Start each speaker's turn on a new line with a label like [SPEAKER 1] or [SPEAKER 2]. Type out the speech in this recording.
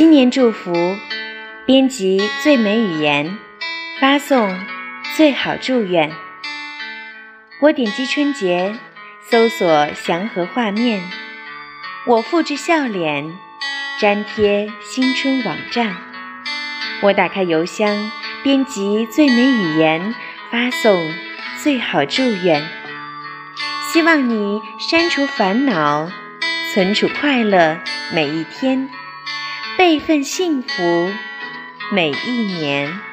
[SPEAKER 1] 新年祝福，编辑最美语言，发送最好祝愿。我点击春节，搜索祥和画面，我复制笑脸，粘贴新春网站。我打开邮箱，编辑最美语言，发送最好祝愿。希望你删除烦恼，存储快乐每一天。备份幸福，每一年。